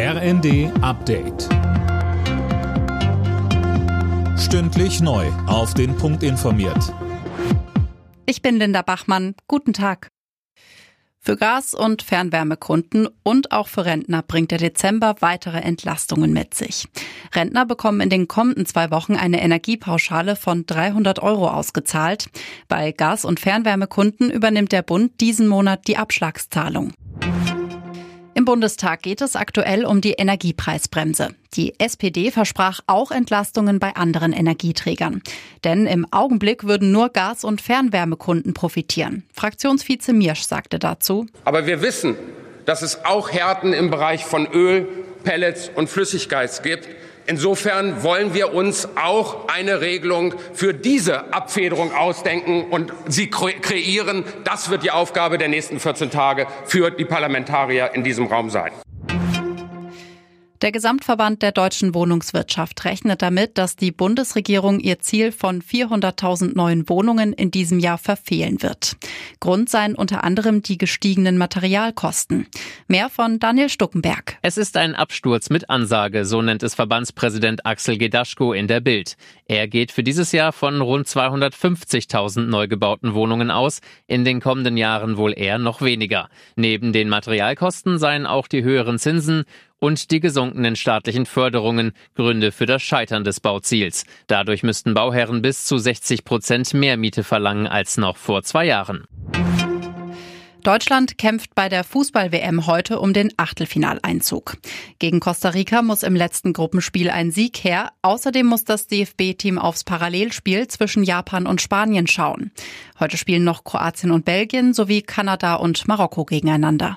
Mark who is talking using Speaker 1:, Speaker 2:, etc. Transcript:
Speaker 1: RND Update. Stündlich neu. Auf den Punkt informiert.
Speaker 2: Ich bin Linda Bachmann. Guten Tag. Für Gas- und Fernwärmekunden und auch für Rentner bringt der Dezember weitere Entlastungen mit sich. Rentner bekommen in den kommenden zwei Wochen eine Energiepauschale von 300 Euro ausgezahlt. Bei Gas- und Fernwärmekunden übernimmt der Bund diesen Monat die Abschlagszahlung. Im Bundestag geht es aktuell um die Energiepreisbremse. Die SPD versprach auch Entlastungen bei anderen Energieträgern. Denn im Augenblick würden nur Gas- und Fernwärmekunden profitieren. Fraktionsvize Miersch sagte dazu.
Speaker 3: Aber wir wissen, dass es auch Härten im Bereich von Öl, Pellets und Flüssiggas gibt. Insofern wollen wir uns auch eine Regelung für diese Abfederung ausdenken und sie kreieren. Das wird die Aufgabe der nächsten 14 Tage für die Parlamentarier in diesem Raum sein.
Speaker 2: Der Gesamtverband der deutschen Wohnungswirtschaft rechnet damit, dass die Bundesregierung ihr Ziel von 400.000 neuen Wohnungen in diesem Jahr verfehlen wird. Grund seien unter anderem die gestiegenen Materialkosten. Mehr von Daniel Stuckenberg.
Speaker 4: Es ist ein Absturz mit Ansage, so nennt es Verbandspräsident Axel Gedaschko in der Bild. Er geht für dieses Jahr von rund 250.000 neu gebauten Wohnungen aus, in den kommenden Jahren wohl eher noch weniger. Neben den Materialkosten seien auch die höheren Zinsen und die gesunkenen staatlichen Förderungen Gründe für das Scheitern des Bauziels. Dadurch müssten Bauherren bis zu 60 Prozent mehr Miete verlangen als noch vor zwei Jahren.
Speaker 2: Deutschland kämpft bei der Fußball-WM heute um den Achtelfinaleinzug. Gegen Costa Rica muss im letzten Gruppenspiel ein Sieg her. Außerdem muss das DFB-Team aufs Parallelspiel zwischen Japan und Spanien schauen. Heute spielen noch Kroatien und Belgien sowie Kanada und Marokko gegeneinander.